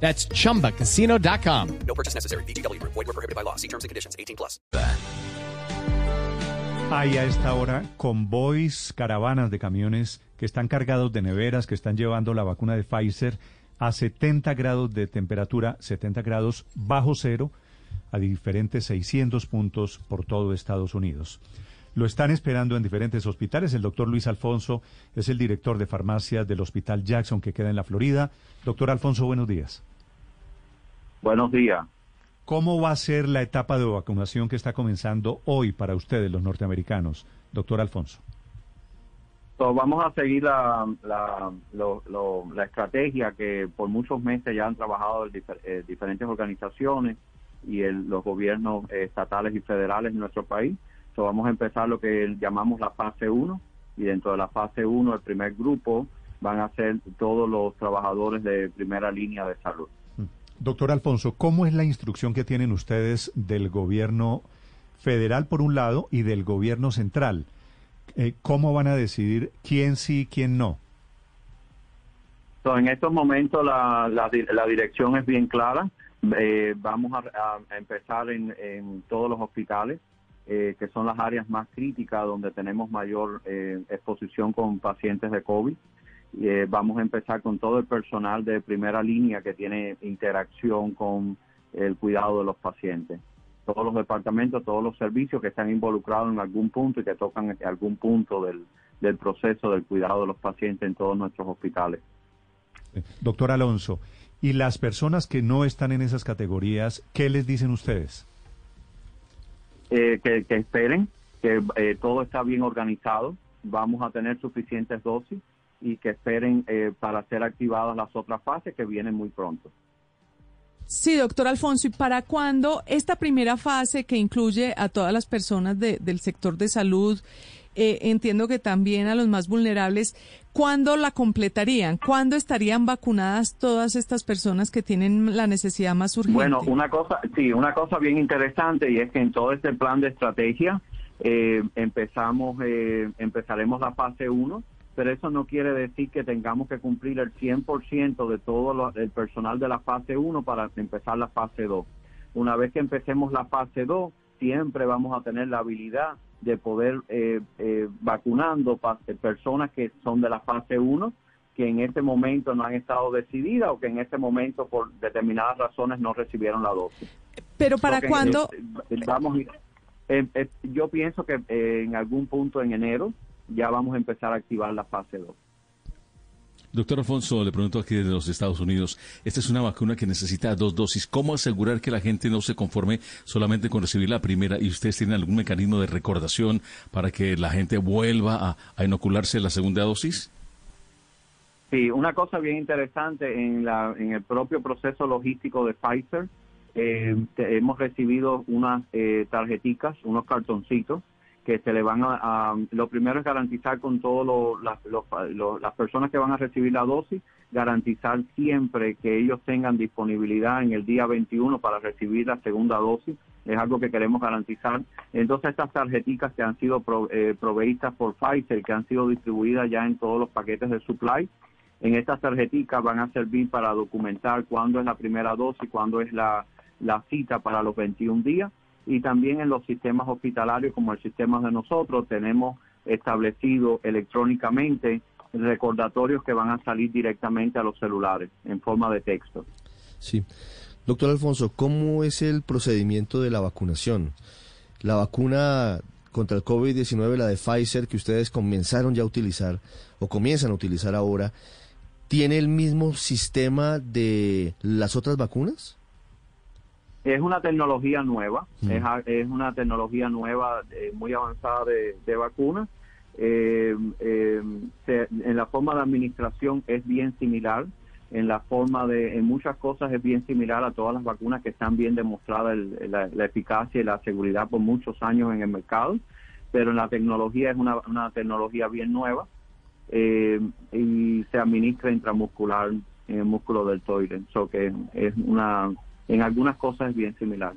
That's chumbacasino.com. No purchase necessary. BGW. Void were prohibited by law. See terms and conditions. 18 plus. Hay a esta hora convoys, caravanas de camiones que están cargados de neveras, que están llevando la vacuna de Pfizer a 70 grados de temperatura, 70 grados bajo cero, a diferentes 600 puntos por todo Estados Unidos. Lo están esperando en diferentes hospitales. El doctor Luis Alfonso es el director de farmacias del Hospital Jackson que queda en la Florida. Doctor Alfonso, buenos días. Buenos días. ¿Cómo va a ser la etapa de vacunación que está comenzando hoy para ustedes, los norteamericanos, doctor Alfonso? So, vamos a seguir la, la, lo- lo- la estrategia que por muchos meses ya han trabajado difer- eh, diferentes organizaciones y el- los gobiernos estatales y federales en nuestro país. So, vamos a empezar lo que llamamos la fase 1 y dentro de la fase 1 el primer grupo van a ser todos los trabajadores de primera línea de salud. Doctor Alfonso, ¿cómo es la instrucción que tienen ustedes del gobierno federal por un lado y del gobierno central? Eh, ¿Cómo van a decidir quién sí y quién no? So, en estos momentos la, la, la dirección es bien clara. Eh, vamos a, a empezar en, en todos los hospitales, eh, que son las áreas más críticas donde tenemos mayor eh, exposición con pacientes de COVID. Eh, vamos a empezar con todo el personal de primera línea que tiene interacción con el cuidado de los pacientes. Todos los departamentos, todos los servicios que están involucrados en algún punto y que tocan algún punto del, del proceso del cuidado de los pacientes en todos nuestros hospitales. Eh, Doctor Alonso, ¿y las personas que no están en esas categorías, qué les dicen ustedes? Eh, que, esperen, que eh, todo está bien organizado, vamos a tener suficientes dosis y que esperen eh, para ser activadas las otras fases que vienen muy pronto. Sí, doctor Alfonso, ¿y para cuándo esta primera fase que incluye a todas las personas de- del sector de salud, eh, entiendo que también a los más vulnerables, ¿cuándo la completarían? ¿Cuándo estarían vacunadas todas estas personas que tienen la necesidad más urgente? Bueno, una cosa, sí, una cosa bien interesante y es que en todo este plan de estrategia eh, empezamos, eh, empezaremos la fase 1, pero eso no quiere decir que tengamos que cumplir el 100% de todo lo- el personal de la fase 1 para empezar la fase 2. Una vez que empecemos la fase 2, siempre vamos a tener la habilidad de poder eh, eh, vacunando personas que son de la fase 1 que en este momento no han estado decididas o que en este momento por determinadas razones no recibieron la dosis. Pero ¿para Porque, cuándo? eh, vamos, eh, eh, yo pienso que eh, en algún punto en enero ya vamos a empezar a activar la fase 2. Doctor Alfonso, le pregunto aquí desde los Estados Unidos, esta es una vacuna que necesita dos dosis. ¿Cómo asegurar que la gente no se conforme solamente con recibir la primera y ustedes tienen algún mecanismo de recordación para que la gente vuelva a, inocularse la segunda dosis? Sí, una cosa bien interesante en, la, el propio proceso logístico de Pfizer, eh, hemos recibido unas eh, tarjeticas, unos cartoncitos que se le van a, lo primero es garantizar con todas las personas que van a recibir la dosis, garantizar siempre que ellos tengan disponibilidad en el día 21 para recibir la segunda dosis, es algo que queremos garantizar. Entonces estas tarjeticas que han sido pro- eh, proveídas por Pfizer, que han sido distribuidas ya en todos los paquetes de supply, en estas tarjeticas van a servir para documentar cuándo es la primera dosis, cuándo es la, la cita para los 21 días y también en los sistemas hospitalarios como el sistema de nosotros tenemos establecido electrónicamente recordatorios que van a salir directamente a los celulares en forma de texto. Sí. Doctor Alfonso, ¿cómo es el procedimiento de la vacunación? La vacuna contra el COVID-19, la de Pfizer, que ustedes comenzaron ya a utilizar o comienzan a utilizar ahora, ¿tiene el mismo sistema de las otras vacunas? Es una tecnología nueva, es, a- es una tecnología nueva eh, muy avanzada de, de vacuna. Eh, eh, se- en la forma de administración es bien similar. en la forma de, en muchas cosas es bien similar a todas las vacunas que están bien demostradas el- la, la eficacia y la seguridad por muchos años en el mercado, pero en la tecnología es una, una tecnología bien nueva eh, y se administra intramuscular en el músculo del deltoide, so que es una, en algunas cosas es bien similar.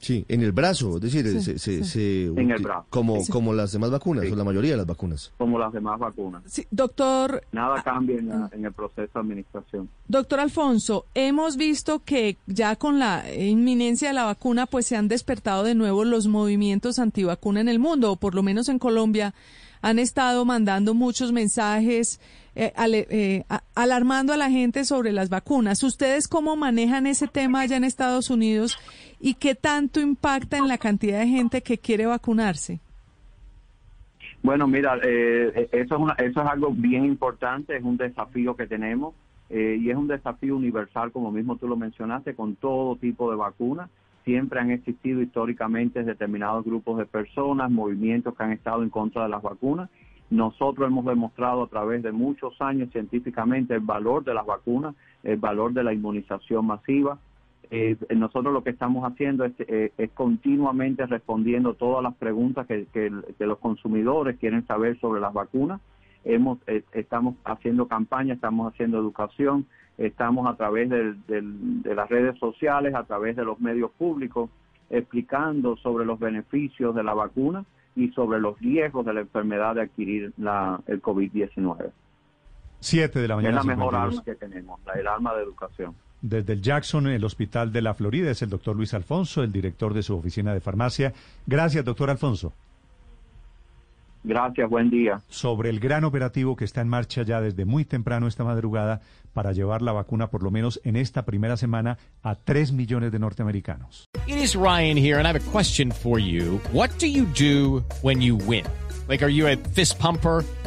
Sí, en el brazo, es decir, Sí, se, se- sí. se En el uti- brazo. Como, Sí. como las demás vacunas, Sí. o la mayoría de las vacunas. como las demás vacunas. Sí, doctor, Nada cambia en, la- en el proceso de administración. doctor Alfonso, hemos visto que ya con la inminencia de la vacuna, pues se han despertado de nuevo los movimientos antivacuna en el mundo, o por lo menos en Colombia han estado mandando muchos mensajes eh, eh, alarmando a la gente sobre las vacunas. ¿Ustedes cómo manejan ese tema allá en Estados Unidos y qué tanto impacta en la cantidad de gente que quiere vacunarse? Bueno, mira, eh, eso, es una- eso es algo bien importante, es un desafío que tenemos eh, y es un desafío universal, como mismo tú lo mencionaste, con todo tipo de vacunas. Siempre han existido históricamente determinados grupos de personas, movimientos que han estado en contra de las vacunas. Nosotros hemos demostrado a través de muchos años científicamente el valor de las vacunas, el valor de la inmunización masiva. Eh, nosotros lo que estamos haciendo es, eh, continuamente respondiendo todas las preguntas que los consumidores quieren saber sobre las vacunas. Hemos, eh, estamos haciendo campaña, estamos haciendo educación, estamos a través del- del- de las redes sociales, a través de los medios públicos, explicando sobre los beneficios de la vacuna y sobre los riesgos de la enfermedad de adquirir la, el COVID-19. 7 de la Es mañana. la mejor 52. arma que tenemos, la- el arma de educación. Desde el Jackson, el Hospital de la Florida, es el doctor Luis Alfonso, el director de su oficina de farmacia. Gracias, doctor Alfonso. Gracias, buen día. Sobre el gran operativo que está en marcha ya desde muy temprano esta madrugada para llevar la vacuna, por lo menos en esta primera semana, a 3 millones de norteamericanos. It is Ryan here, and I have a question for you. What do you do when you win? Like, are you a fist pumper?